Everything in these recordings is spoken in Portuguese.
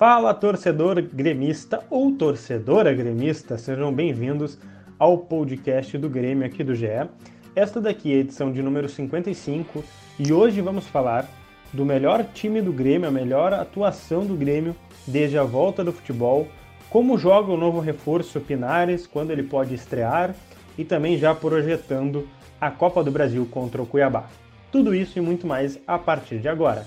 Fala, torcedor gremista ou torcedora gremista, sejam bem-vindos ao podcast do Grêmio aqui do GE. Esta daqui é a edição de número 55 e hoje vamos falar do melhor time do Grêmio, a melhor atuação do Grêmio desde a volta do futebol, como joga o novo reforço Pinares, quando ele pode estrear e também já projetando a Copa do Brasil contra o Cuiabá. Tudo isso e muito mais a partir de agora.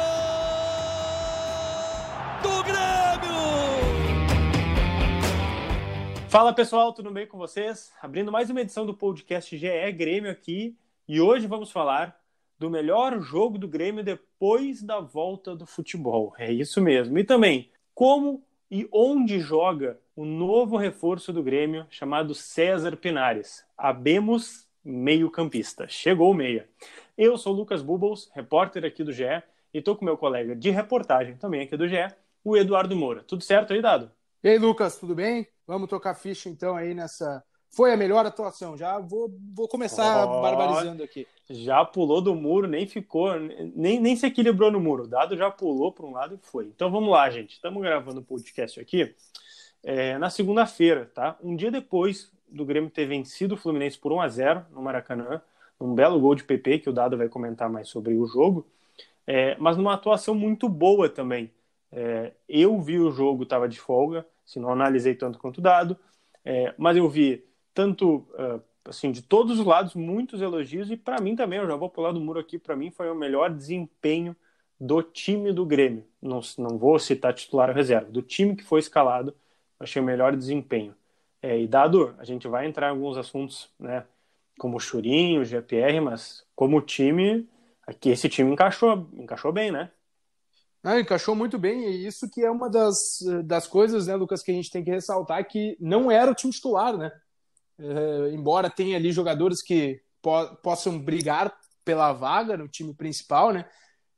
do Grêmio! Fala pessoal, tudo bem com vocês? Abrindo mais uma edição do podcast GE Grêmio aqui e hoje vamos falar do melhor jogo do Grêmio depois da volta do futebol. É isso mesmo. E também como e onde joga o novo reforço do Grêmio chamado César Pinares. Abemos meio-campista. Chegou o meia. Eu sou Lucas Bubbles, repórter aqui do GE, e estou com meu colega de reportagem também aqui do GE, o Eduardo Moura. Tudo certo aí, Dado? E aí, Lucas, tudo bem? Vamos tocar ficha então aí nessa. Foi a melhor atuação. Já vou, vou começar Oh. barbarizando aqui. Já pulou do muro, nem ficou, nem, nem se equilibrou no muro. O Dado já pulou para um lado e foi. Então vamos lá, gente. Estamos gravando o podcast aqui é, na segunda-feira, tá? Um dia depois do Grêmio ter vencido o Fluminense por 1 a 0 no Maracanã, um belo gol de PP que o Dado vai comentar mais sobre o jogo, é, mas numa atuação muito boa também. É, eu vi o jogo, estava de folga, se não analisei tanto quanto Dado, é, mas eu vi tanto ah, assim de todos os lados muitos elogios e para mim também, eu já vou pular do muro aqui, para mim foi o melhor desempenho do time do Grêmio. Não, não vou citar titular ou reserva, do time que foi escalado, achei o melhor desempenho. É, e dado, a gente vai entrar em alguns assuntos, né, como o Churinho, o GPR, mas como time, aqui esse time encaixou, encaixou bem, né? Não, encaixou muito bem, e isso que é uma das, das coisas, né, Lucas, que a gente tem que ressaltar, que não era o time titular, né? É, embora tenha ali jogadores que po possam brigar pela vaga no time principal, né?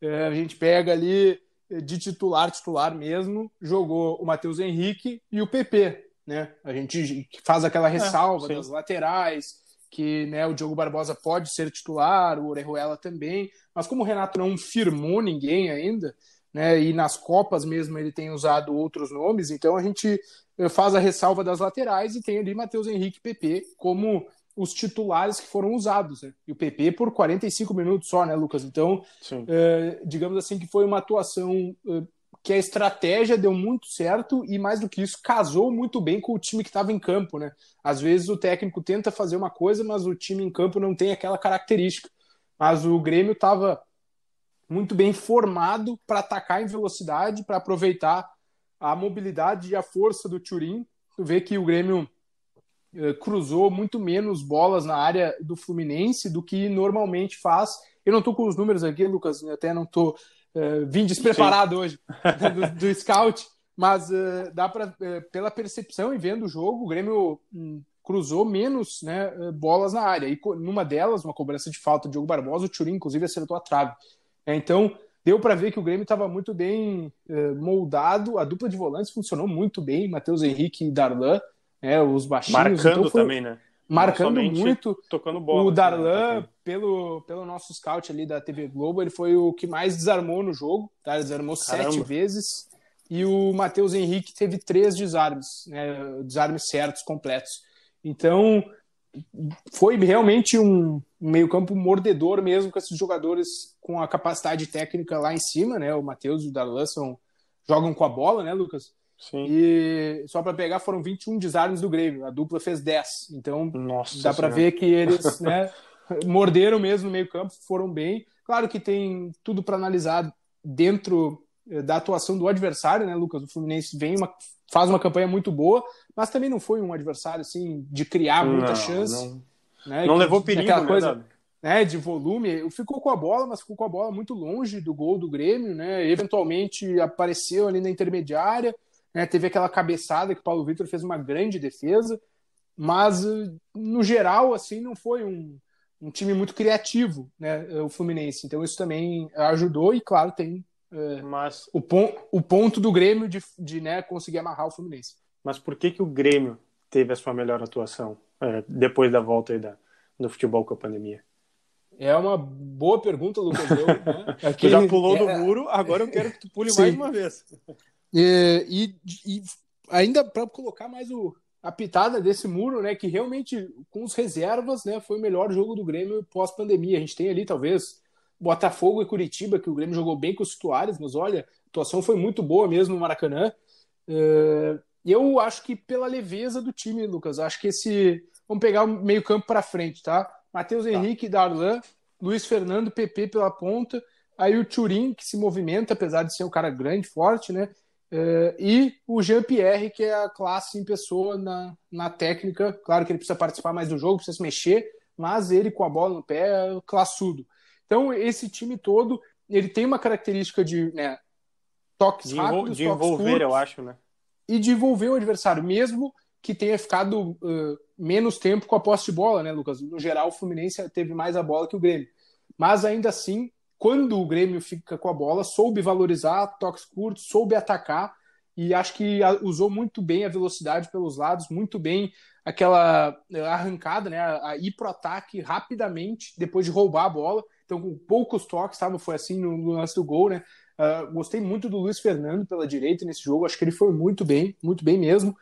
É, a gente pega ali de titular, titular mesmo, jogou o Matheus Henrique e o PP, né? A gente faz aquela ressalva sim. das laterais, que né, o Diogo Barbosa pode ser titular, o Orejuela também, mas como o Renato não firmou ninguém ainda, né, e nas Copas mesmo ele tem usado outros nomes, então a gente eh, faz a ressalva das laterais e tem ali Matheus Henrique e PP como os titulares que foram usados, né? E o PP por 45 minutos só, né, Lucas? Então, eh, digamos assim que foi uma atuação eh, que a estratégia deu muito certo e mais do que isso casou muito bem com o time que estava em campo, né? Às vezes o técnico tenta fazer uma coisa, mas o time em campo não tem aquela característica. Mas o Grêmio estava muito bem formado para atacar em velocidade, para aproveitar a mobilidade e a força do Turim. Tu vê que o Grêmio eh, cruzou muito menos bolas na área do Fluminense do que normalmente faz. Eu não estou com os números aqui, Lucas, até não estou uh, vim despreparado hoje né, do, do scout, mas uh, dá para pela percepção e vendo o jogo, o Grêmio um, cruzou menos né, bolas na área. E numa delas, uma cobrança de falta de Diogo Barbosa, o Turim, inclusive, acertou a trave. É, então, deu para ver que o Grêmio estava muito bem moldado, a dupla de volantes funcionou muito bem, Matheus Henrique e Darlan, né, os baixinhos. Marcando então foi... também, né? Marcando muito. Tocando bola. O Darlan, assim, pelo, pelo nosso scout ali da TV Globo, ele foi o que mais desarmou no jogo. Tá? Ele desarmou Caramba. sete vezes. E o Matheus Henrique teve três desarmes, né? desarmes certos, completos. Então, foi realmente um meio-campo mordedor mesmo com esses jogadores com a capacidade técnica lá em cima, né? O Matheus e o Darlan são, jogam com a bola, né, Lucas? Sim. E só para pegar foram 21 desarmes do Grêmio, a dupla fez 10. Então Nossa dá para ver que eles né, morderam mesmo no meio-campo, foram bem. Claro que tem tudo para analisar dentro da atuação do adversário, né, Lucas? O Fluminense vem uma, faz uma campanha muito boa, mas também não foi um adversário assim de criar muita não, chance. Não, né, não que, levou perigo, aquela né, coisa. Né, de volume. Ficou com a bola, mas ficou com a bola muito longe do gol do Grêmio, né? Eventualmente apareceu ali na intermediária, né? Teve aquela cabeçada que o Paulo Vitor fez uma grande defesa, mas no geral, assim, não foi um, um time muito criativo, né? O Fluminense. Então isso também ajudou e, claro, tem é, mas o, pon o ponto do Grêmio de, de né, conseguir amarrar o Fluminense. Mas por que que o Grêmio teve a sua melhor atuação é, depois da volta da, do futebol com a pandemia? É uma boa pergunta, Lucas. Eu, né? Tu já pulou é... do muro, agora eu quero que tu pule Sim. mais uma vez. É, e, e, ainda para colocar mais o, a pitada desse muro, né, que realmente com os reservas, né, foi o melhor jogo do Grêmio pós-pandemia. A gente tem ali talvez Botafogo e Curitiba, que o Grêmio jogou bem com os titulares, mas olha, a atuação foi muito boa mesmo no Maracanã. É, eu acho que pela leveza do time, Lucas, acho que esse. Vamos pegar o meio-campo para frente, tá? Matheus tá. Henrique, Darlan, Luiz Fernando, PP pela ponta, aí o Turim, que se movimenta, apesar de ser um cara grande, forte, né? Uh, e o Jean-Pierre, que é a classe em pessoa na, na técnica. Claro que ele precisa participar mais do jogo, precisa se mexer, mas ele com a bola no pé é classudo. Então, esse time todo, ele tem uma característica de né, toques de rápidos, de envolver, curtos, eu acho, né? E de envolver o adversário, mesmo que tenha ficado uh, menos tempo com a posse de bola, né, Lucas? No geral, o Fluminense teve mais a bola que o Grêmio. Mas ainda assim, quando o Grêmio fica com a bola, soube valorizar toques curtos, soube atacar e acho que usou muito bem a velocidade pelos lados, muito bem aquela arrancada, né, a ir pro ataque rapidamente depois de roubar a bola. Então, com poucos toques, sabe? Foi assim no, no lance do gol, né? Uh, gostei muito do Luiz Fernando pela direita nesse jogo. Acho que ele foi muito bem, muito bem mesmo.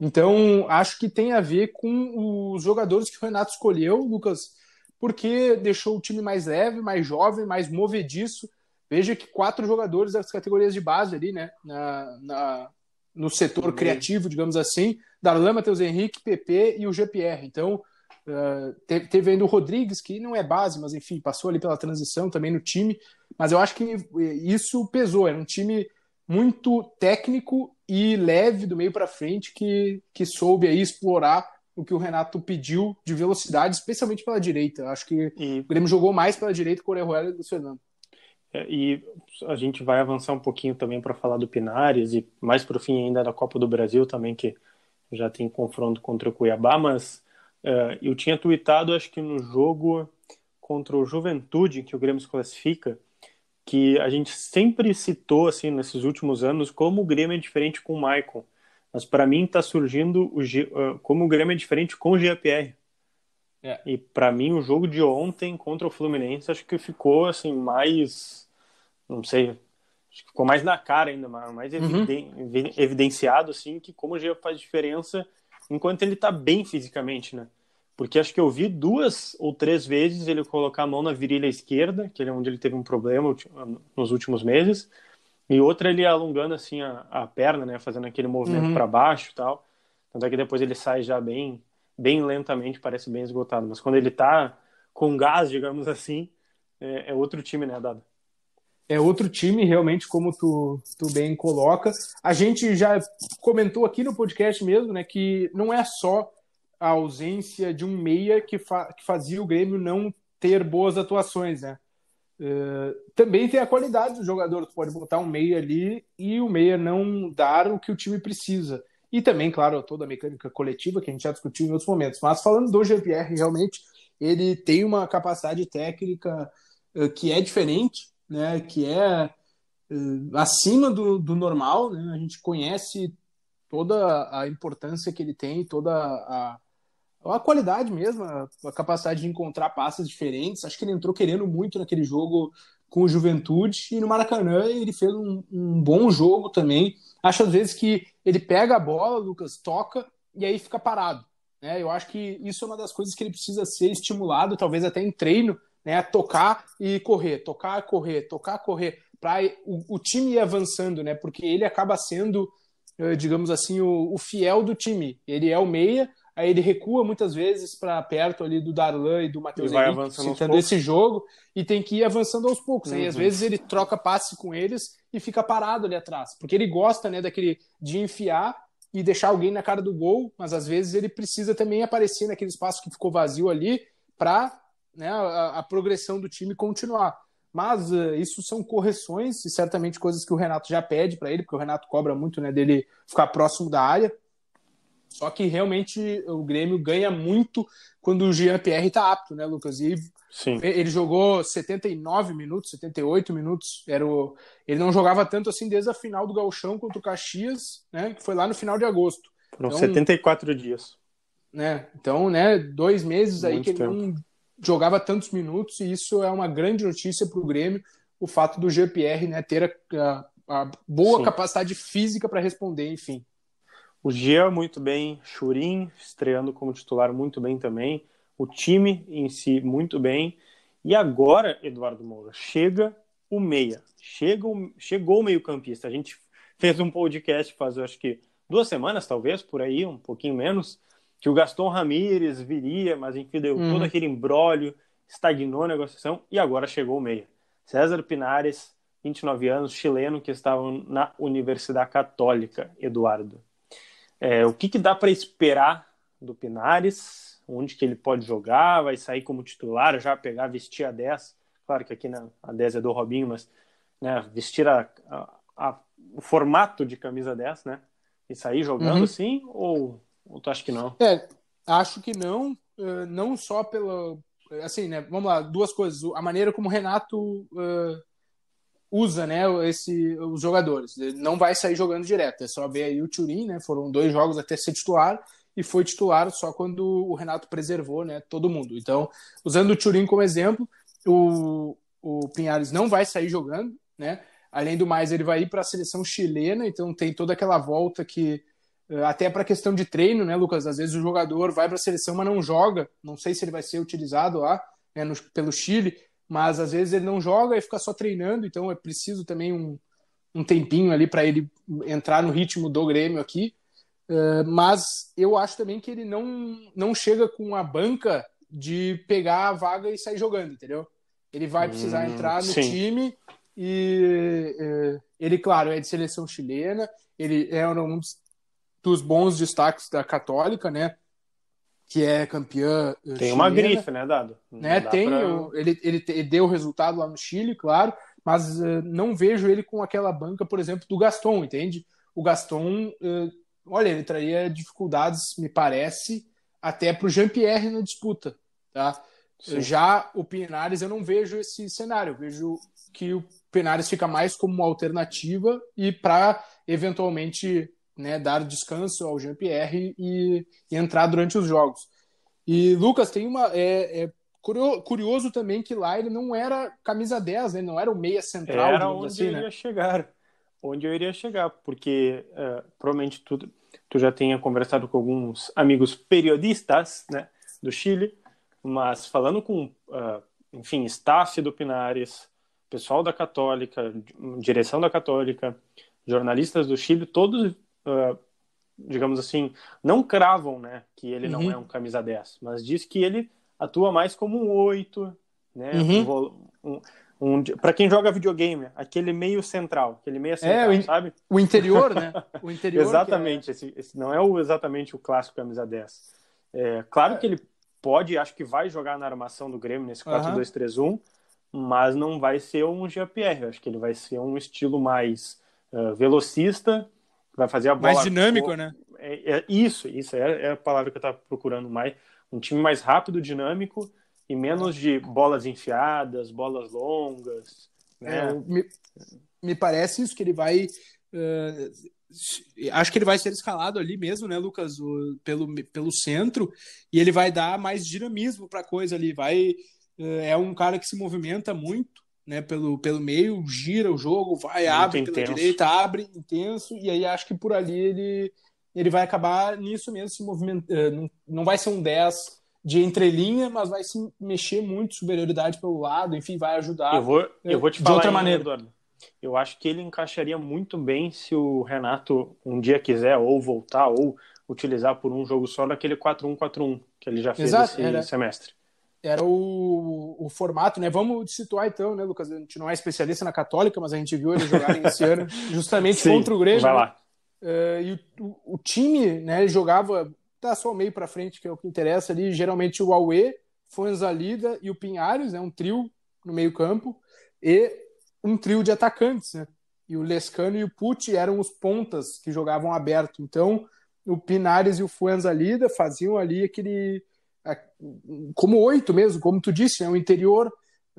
Então, acho que tem a ver com os jogadores que o Renato escolheu, Lucas, porque deixou o time mais leve, mais jovem, mais movediço. Veja que quatro jogadores das categorias de base ali, né? Na, na no setor criativo, digamos assim. Darlan, Matheus Henrique, PP e o GPR. Então, uh, teve, teve ainda o Rodrigues, que não é base, mas enfim, passou ali pela transição também no time. Mas eu acho que isso pesou. Era um time muito técnico e leve do meio para frente que, que soube aí explorar o que o Renato pediu de velocidade, especialmente pela direita. Acho que e... o Grêmio jogou mais pela direita com o Orejuela e o Fernando. É, e a gente vai avançar um pouquinho também para falar do Pinares e mais para o fim ainda da Copa do Brasil também, que já tem confronto contra o Cuiabá, mas uh, eu tinha tweetado, acho que no jogo contra o Juventude, que o Grêmio se classifica, que a gente sempre citou assim nesses últimos anos como o Grêmio é diferente com o Maicon. Mas para mim está surgindo o G, uh, como o Grêmio é diferente com o GPR. É. E para mim o jogo de ontem contra o Fluminense acho que ficou assim mais não sei, acho que ficou mais na cara ainda, mais uhum. evidenciado assim que como o G faz diferença enquanto ele está bem fisicamente, né? Porque acho que eu vi duas ou três vezes ele colocar a mão na virilha esquerda, que é onde ele teve um problema nos últimos meses, e outra ele alongando assim a, a perna, né, fazendo aquele movimento uhum. para baixo e tal. Tanto é que depois ele sai já bem, bem lentamente, parece bem esgotado. Mas quando ele tá com gás, digamos assim, é, é outro time, né, Dado? É outro time, realmente, como tu, tu bem coloca. A gente já comentou aqui no podcast mesmo, né, que não é só a ausência de um meia que, fa que fazia o Grêmio não ter boas atuações, né? Uh, também tem a qualidade do jogador, tu pode botar um meia ali e o meia não dar o que o time precisa. E também, claro, toda a mecânica coletiva que a gente já discutiu em outros momentos. Mas falando do GPR, realmente, ele tem uma capacidade técnica uh, que é diferente, né? Que é uh, acima do, do normal, né? A gente conhece toda a importância que ele tem, toda a, a qualidade mesmo, a, capacidade de encontrar passes diferentes. Acho que ele entrou querendo muito naquele jogo com o Juventude e no Maracanã ele fez um, um, bom jogo também. Acho às vezes que ele pega a bola, Lucas, toca e aí fica parado. Né? Eu acho que isso é uma das coisas que ele precisa ser estimulado, talvez até em treino, né? Tocar e correr, tocar, correr, tocar, correr, para o, o, time ir avançando, né? Porque ele acaba sendo, eh, digamos assim, o, o fiel do time. Ele é o meia, aí ele recua muitas vezes para perto ali do Darlan e do Matheus Henrique, citando esse jogo, e tem que ir avançando aos poucos. Uhum. Aí às vezes ele troca passe com eles e fica parado ali atrás, porque ele gosta né, daquele de enfiar e deixar alguém na cara do gol, mas às vezes ele precisa também aparecer naquele espaço que ficou vazio ali para né, a, a progressão do time continuar. Mas uh, isso são correções e certamente coisas que o Renato já pede para ele, porque o Renato cobra muito né, dele ficar próximo da área. Só que realmente o Grêmio ganha muito quando o Jean-Pierre está apto, né, Lucas? E Sim. ele jogou 79 minutos, 78 minutos. Era o... Ele não jogava tanto assim desde a final do Gauchão contra o Caxias, né, que foi lá no final de agosto. Foram então, 74 dias. Né, então, né, dois meses aí que ele tempo. não jogava tantos minutos, e isso é uma grande notícia para o Grêmio, o fato do GPR né, ter a, a, a boa Sim. capacidade física para responder, enfim. O Gia muito bem, Churin estreando como titular muito bem também, o time em si muito bem. E agora, Eduardo Moura, chega o meia, chega o, chegou o meio-campista. A gente fez um podcast faz, acho que duas semanas, talvez, por aí, um pouquinho menos, que o Gaston Ramírez viria, mas enfim, deu uhum. todo aquele embrólio, estagnou a negociação e agora chegou o meia. César Pinares, 29 anos, chileno, que estava na Universidade Católica, Eduardo. É, o que, que dá para esperar do Pinares? Onde que ele pode jogar? Vai sair como titular, já pegar, vestir a 10? Claro que aqui na, a 10 é do Robinho, mas né, vestir a, a, a, o formato de camisa 10, né? E sair jogando uhum. assim? Ou, ou tu acha que não? É, acho que não. Uh, não só pela. Assim, né? Vamos lá, duas coisas. A maneira como o Renato. Uh usa né, esse, os jogadores. Ele não vai sair jogando direto. É só ver aí o Turin, né? Foram dois jogos até ser titular e foi titular só quando o Renato preservou né, todo mundo. Então, usando o Turin como exemplo, o, o Pinhares não vai sair jogando, né? Além do mais, ele vai ir para a seleção chilena, então tem toda aquela volta que eh, até para questão de treino, né, Lucas? Às vezes o jogador vai para a seleção, mas não joga. Não sei se ele vai ser utilizado lá né, no, pelo Chile mas às vezes ele não joga e fica só treinando, então é preciso também um, um tempinho ali para ele entrar no ritmo do Grêmio aqui. Uh, mas eu acho também que ele não, não chega com a banca de pegar a vaga e sair jogando, entendeu? Ele vai precisar hum, entrar no sim. time e uh, ele, claro, é de seleção chilena, ele é um dos bons destaques da Católica, né? Que é campeã. Eh, tem chilena, uma grife, né, Dado? Né, tem, pra... ele, ele, ele, deu resultado lá no Chile, claro, mas uh, não vejo ele com aquela banca, por exemplo, do Gaston, entende? O Gaston, uh, olha, ele traria dificuldades, me parece, até para o Jean-Pierre na disputa, tá? Sim. Já o Pinares, eu não vejo esse cenário, eu vejo que o Pinares fica mais como uma alternativa e para eventualmente né, dar descanso ao Jean-Pierre e, e, entrar durante os jogos. E Lucas tem uma. É, é, curioso também que lá ele não era camisa 10, né? Não era o meia central. Era onde assim, eu né? iria chegar. Onde eu iria chegar, porque uh, provavelmente tu, tu já tenha conversado com alguns amigos periodistas né, do Chile, mas falando com, uh, enfim, staff do Pinares, pessoal da Católica, direção da Católica, jornalistas do Chile, todos uh, digamos assim, não cravam né, que ele uhum. não é um camisa 10, mas diz que ele atua mais como um 8, né? Uhum. Um, um, para quem joga videogame, aquele meio central, aquele meio central, é, sabe? O interior, né? O interior. exatamente, é... esse, esse, não é o, exatamente o clássico camisa 10. É, claro é. que ele pode, acho que vai jogar na armação do Grêmio nesse 4-2-3-1, uhum. mas não vai ser um GPR, acho que ele vai ser um estilo mais uh, velocista vai fazer a bola. Mais dinâmico, né? É, é, isso, isso é, é, a palavra que eu estava procurando mais. Um time mais rápido, dinâmico e menos de bolas enfiadas, bolas longas. Né? É, me, me, parece isso que ele vai. Uh, acho que ele vai ser escalado ali mesmo, né, Lucas, o, pelo, pelo centro, e ele vai dar mais dinamismo para a coisa ali. Vai, uh, é um cara que se movimenta muito né, pelo, pelo meio, gira o jogo, vai, Muito abre intenso. pela direita, abre intenso, e aí acho que por ali ele, ele vai acabar nisso mesmo, se movimentando. Eh, não, não vai ser um 10 de entrelinha, mas vai se mexer muito, superioridade pelo lado, enfim, vai ajudar. Eu vou, eu vou te de falar outra maneira. Eduardo. Eu acho que ele encaixaria muito bem se o Renato um dia quiser ou voltar ou utilizar por um jogo só daquele 4-1-4-1 que ele já fez Exato, esse era, semestre era o, o formato, né? Vamos situar então, né, Lucas? A gente não é especialista na Católica, mas a gente viu eles jogarem esse ano justamente Sim, contra o Grêmio. Vai lá. Uh, e o, o, time, né, jogava tá só o meio para frente, que é o que interessa ali. Geralmente o Aue Fuenzalida e o Pinhares, né? Um trio no meio campo e um trio de atacantes, né? E o Lescano e o Pucci eram os pontas que jogavam aberto. Então, o Pinares e o Fuenzalida faziam ali aquele como oito mesmo, como tu disse, né? o interior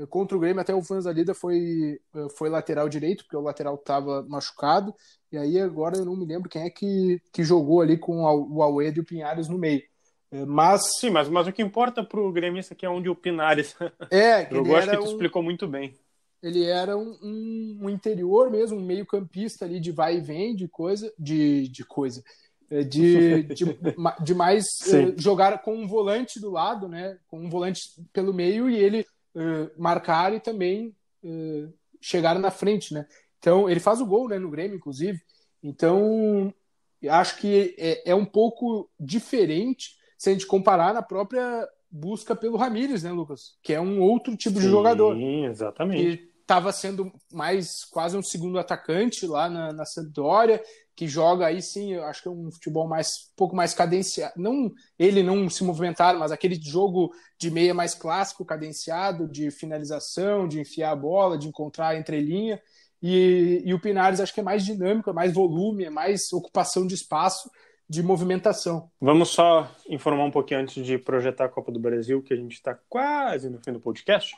contra o Grêmio até o Fuenzalida foi foi lateral direito, porque o lateral estava machucado. E aí agora eu não me lembro quem é que, que jogou ali com o Almeida e o Pinhares no meio. É, mas sim, mas, mas o que importa para o gremista aqui é onde o Pinares é, eu acho que tu um... explicou muito bem ele era um, um, um interior mesmo, um meio campista ali de vai e vem, de coisa, de, de coisa, é, de, de, de mais uh, jogar com um volante do lado, né, com um volante pelo meio e ele uh, marcar e também uh, chegar na frente, né. Então ele faz o gol, né, no Grêmio, inclusive. Então acho que é, é um pouco diferente se a gente comparar na própria busca pelo Ramires, né, Lucas? Que é um outro tipo Sim, de jogador. Sim, exatamente estava sendo mais quase um segundo atacante lá na, na Sampdoria, que joga aí sim, eu acho que é um futebol mais um pouco mais cadenciado. Não ele não se movimentar, mas aquele jogo de meia mais clássico, cadenciado, de finalização, de enfiar a bola, de encontrar a entrelinha. E, e o Pinares acho que é mais dinâmico, é mais volume, é mais ocupação de espaço, de movimentação. Vamos só informar um pouquinho antes de projetar a Copa do Brasil, que a gente está quase no fim do podcast.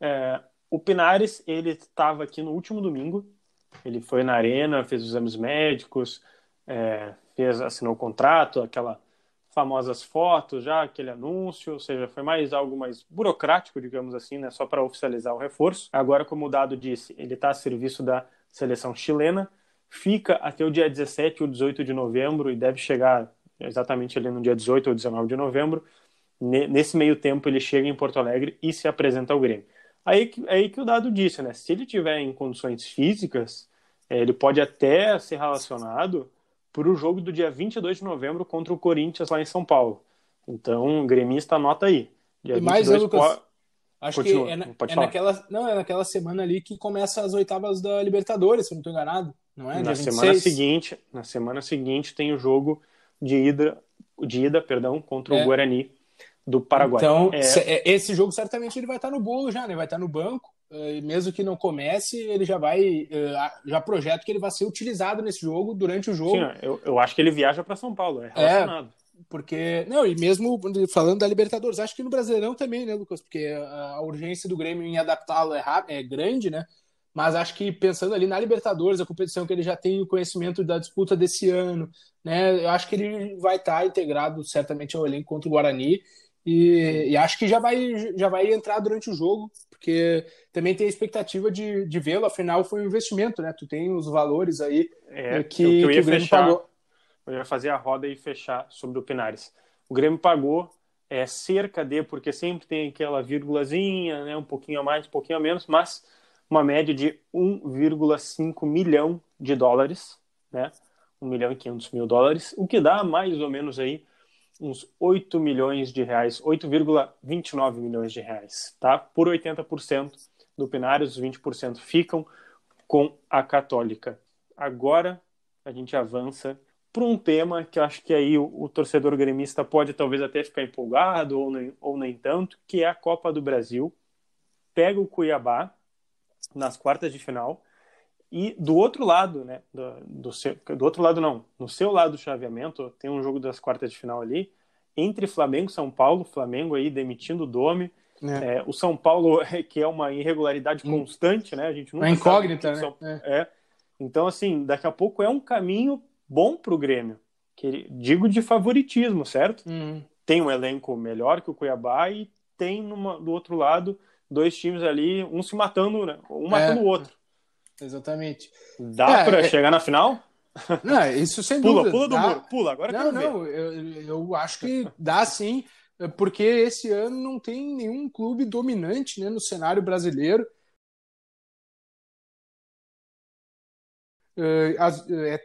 É, o Pinares, ele estava aqui no último domingo. Ele foi na arena, fez os exames médicos, é, fez, assinou o contrato, aquela famosas fotos já, aquele anúncio, ou seja, foi mais algo mais burocrático, digamos assim, né, só para oficializar o reforço. Agora, como o Dado disse, ele está a serviço da seleção chilena, fica até o dia 17 ou 18 de novembro e deve chegar exatamente ali no dia 18 ou 19 de novembro. Nesse meio tempo, ele chega em Porto Alegre e se apresenta ao Grêmio. Aí, aí que o dado disse, né? Se ele tiver em condições físicas, é, ele pode até ser relacionado para o jogo do dia 22 de novembro contra o Corinthians lá em São Paulo. Então, gremista anota aí. Dia e mais, Lucas, po... acho Continua, que é, na, é naquela, não, é naquela semana ali que começa as oitavas da Libertadores, se eu não estou enganado, não é? Na semana seguinte, na semana seguinte tem o jogo de ida, de ida, perdão, contra é. o Guarani do Paraguai. Então, é... é... esse jogo certamente ele vai estar no bolo já, né? Vai estar no banco. Eh, mesmo que não comece, ele já vai. Eh, já projeta que ele vai ser utilizado nesse jogo durante o jogo. Sim, eu, eu acho que ele viaja para São Paulo, é relacionado. É, porque. Não, e mesmo falando da Libertadores, acho que no Brasileirão também, né, Lucas? Porque a urgência do Grêmio em adaptá-lo é, é grande, né? Mas acho que pensando ali na Libertadores, a competição que ele já tem o conhecimento da disputa desse ano, né? Eu acho que ele vai estar integrado certamente ao elenco contra o Guarani e, e, acho que já vai, já vai entrar durante o jogo, porque também tem a expectativa de, de vê-lo, afinal foi um investimento, né? Tu tem os valores aí é, que, eu, eu ia que o fechar, pagou. Eu ia fazer a roda e fechar sobre o Pinares. O Grêmio pagou é, cerca de, porque sempre tem aquela vírgulazinha, né, um pouquinho a mais, um pouquinho a menos, mas uma média de 1,5 milhão de dólares, né? 1 milhão e 500 mil dólares, o que dá mais ou menos aí uns 8 milhões de reais, 8,29 milhões de reais, tá? Por 80% do Pinário, os 20% ficam com a Católica. Agora a gente avança para um tema que eu acho que aí o, o, torcedor gremista pode talvez até ficar empolgado ou nem, ou nem tanto, que é a Copa do Brasil. Pega o Cuiabá nas quartas de final e do outro lado, né, do, do, seu, do outro lado não, no seu lado do chaveamento, tem um jogo das quartas de final ali, entre Flamengo e São Paulo, Flamengo aí demitindo o Dome, é. É, o São Paulo, que é uma irregularidade hum. constante, né, a gente nunca é incógnita, né? São... É. é. Então, assim, daqui a pouco é um caminho bom para o Grêmio, que digo de favoritismo, certo? Uhum. Tem um elenco melhor que o Cuiabá e tem numa, do outro lado dois times ali, um se matando, né? um matando o outro. Exatamente. Dá é, para é... chegar na final? Não, isso sem pula, dúvida. Pula do dá... muro, pula. Agora não, não, eu, eu, acho que dá sim, porque esse ano não tem nenhum clube dominante né, no cenário brasileiro. É,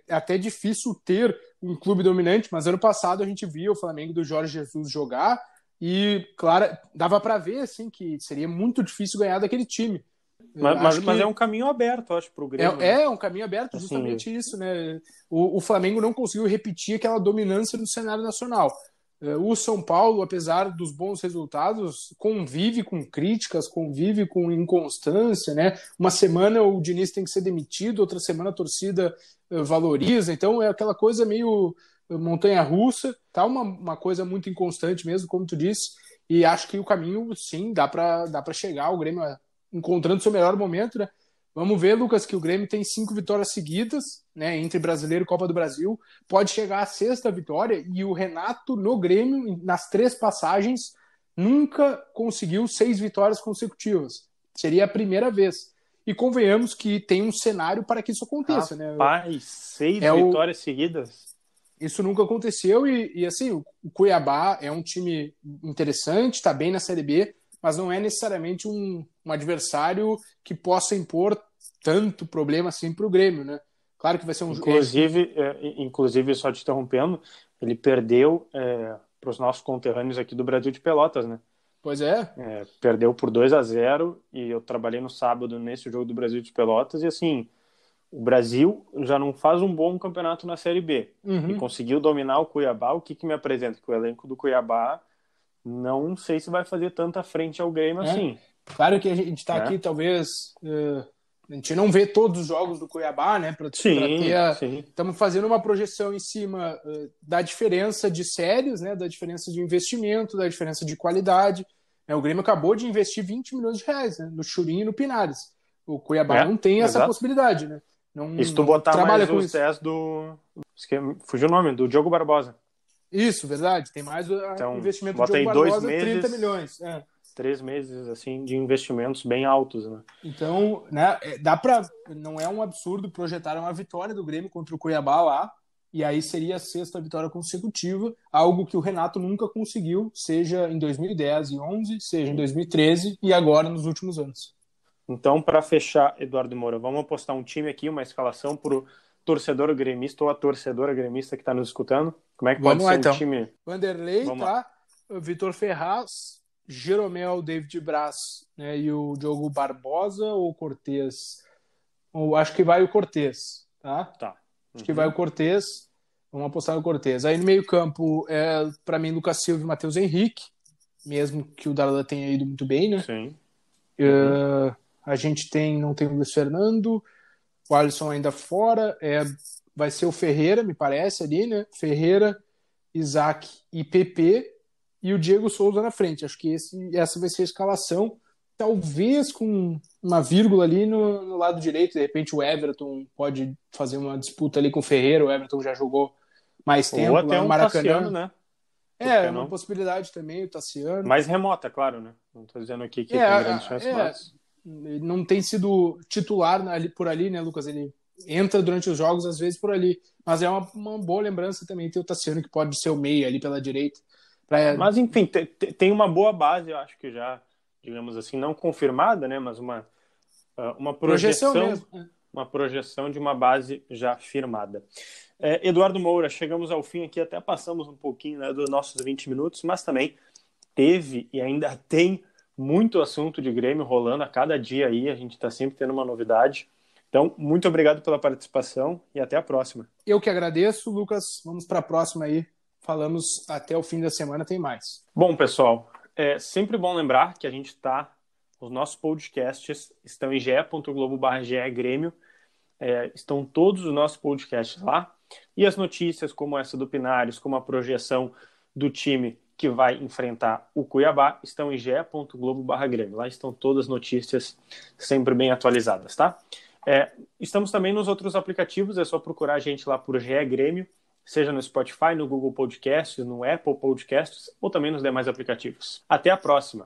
é até difícil ter um clube dominante, mas ano passado a gente viu o Flamengo do Jorge Jesus jogar e, claro, dava para ver assim que seria muito difícil ganhar daquele time. Mas, mas, mas, é um caminho aberto, acho, para o Grêmio. É, né? é, um caminho aberto, assim, justamente assim, isso, né? O, o, Flamengo não conseguiu repetir aquela dominância no cenário nacional. É, o São Paulo, apesar dos bons resultados, convive com críticas, convive com inconstância, né? Uma semana o Diniz tem que ser demitido, outra semana a torcida eh, valoriza, então é aquela coisa meio montanha-russa, tá uma, uma coisa muito inconstante mesmo, como tu disse, e acho que o caminho, sim, dá para dá chegar, o Grêmio encontrando seu melhor momento, né? Vamos ver, Lucas, que o Grêmio tem cinco vitórias seguidas, né, entre Brasileiro e Copa do Brasil, pode chegar à sexta vitória e o Renato no Grêmio, nas três passagens, nunca conseguiu seis vitórias consecutivas. Seria a primeira vez. E convenhamos que tem um cenário para que isso aconteça, né? Rapaz, né? seis é vitórias o... seguidas? Isso nunca aconteceu e, e, assim, o Cuiabá é um time interessante, está bem na Série B, mas não é necessariamente um, um adversário que possa impor tanto problema assim para o Grêmio, né? Claro que vai ser um inclusive, é, inclusive só te interrompendo, ele perdeu é, para os nossos conterrâneos aqui do Brasil de Pelotas, né? Pois é. é. Perdeu por 2 a 0 e eu trabalhei no sábado nesse jogo do Brasil de Pelotas e assim o Brasil já não faz um bom campeonato na Série B uhum. e conseguiu dominar o Cuiabá. O que, que me apresenta? Que o elenco do Cuiabá não sei se vai fazer tanta frente ao Grêmio é. assim. Claro que a gente está é. aqui, talvez. Uh, a gente não vê todos os jogos do Cuiabá, né? Pra, sim, pra ter a... Estamos fazendo uma projeção em cima uh, da diferença de séries, né? Da diferença de investimento, da diferença de qualidade. É, o Grêmio acabou de investir 20 milhões de reais né, no Churinho e no Pinares. O Cuiabá é, não tem essa exato. possibilidade, né? Não, e se tu botar mais os testes do. Fugiu o nome, do Diogo Barbosa. Isso, verdade. Tem mais então, investimento do Diogo Barbosa, meses... 30 milhões. É três meses assim de investimentos bem altos, né? Então, né, é, dá para não é um absurdo projetar uma vitória do Grêmio contra o Cuiabá lá, e aí seria a sexta vitória consecutiva, algo que o Renato nunca conseguiu, seja em 2010 e 11, seja em 2013 e agora nos últimos anos. Então, para fechar, Eduardo Moura, vamos apostar um time aqui, uma escalação para o torcedor gremista ou a torcedora gremista que está nos escutando. Como é que pode vamos ser lá, um então. time? Vanderlei, vamos tá? Lá. Vitor Ferraz, Jeromel, David Braz né, e o Diogo Barbosa ou Cortez? Ou, acho que vai o Cortez, tá? Tá. Uhum. Acho que vai o Cortez. Vamos apostar no Cortez. Aí no meio-campo, é, para mim, Lucas Silva e Matheus Henrique, mesmo que o Darlan tenha ido muito bem, né? Sim. Uhum. Uh, a gente tem, não tem o Luiz Fernando, o Alisson ainda fora, é, vai ser o Ferreira, me parece, ali, né? Ferreira, Isaac e PP e o Diego Souza na frente. Acho que esse, essa vai ser a escalação, talvez com uma vírgula ali no, no, lado direito. De repente o Everton pode fazer uma disputa ali com o Ferreira. O Everton já jogou mais tempo Ou até no um Maracanã. Tassiano, né? É, uma possibilidade também, o Tassiano. Mais remota, claro, né? Não estou dizendo aqui que é, tem grande chance, é, mas... Não tem sido titular ali, por ali, né, Lucas? Ele entra durante os jogos, às vezes, por ali. Mas é uma, uma boa lembrança também ter o Tassiano, que pode ser o meio ali pela direita. Pra... Mas, enfim, tem uma boa base, eu acho que já, digamos assim, não confirmada, né? Mas uma, ah, uma projeção, projeção é. uma projeção de uma base já firmada. É, Eduardo Moura, chegamos ao fim aqui, até passamos um pouquinho né, dos nossos 20 minutos, mas também teve e ainda tem muito assunto de Grêmio rolando a cada dia aí, a gente está sempre tendo uma novidade. Então, muito obrigado pela participação e até a próxima. Eu que agradeço, Lucas. Vamos para a próxima aí falamos até o fim da semana, tem mais. Bom, pessoal, é sempre bom lembrar que a gente está. Os nossos podcasts estão em ge.globo.br Grêmio. É, estão todos os nossos podcasts lá. E as notícias, como essa do Pinares, como a projeção do time que vai enfrentar o Cuiabá, estão em ge.globo.br. Lá estão todas as notícias sempre bem atualizadas, tá? É, estamos também nos outros aplicativos, é só procurar a gente lá por GE Grêmio seja no Spotify, no Google Podcasts, no Apple Podcasts ou também nos demais aplicativos. Até a próxima!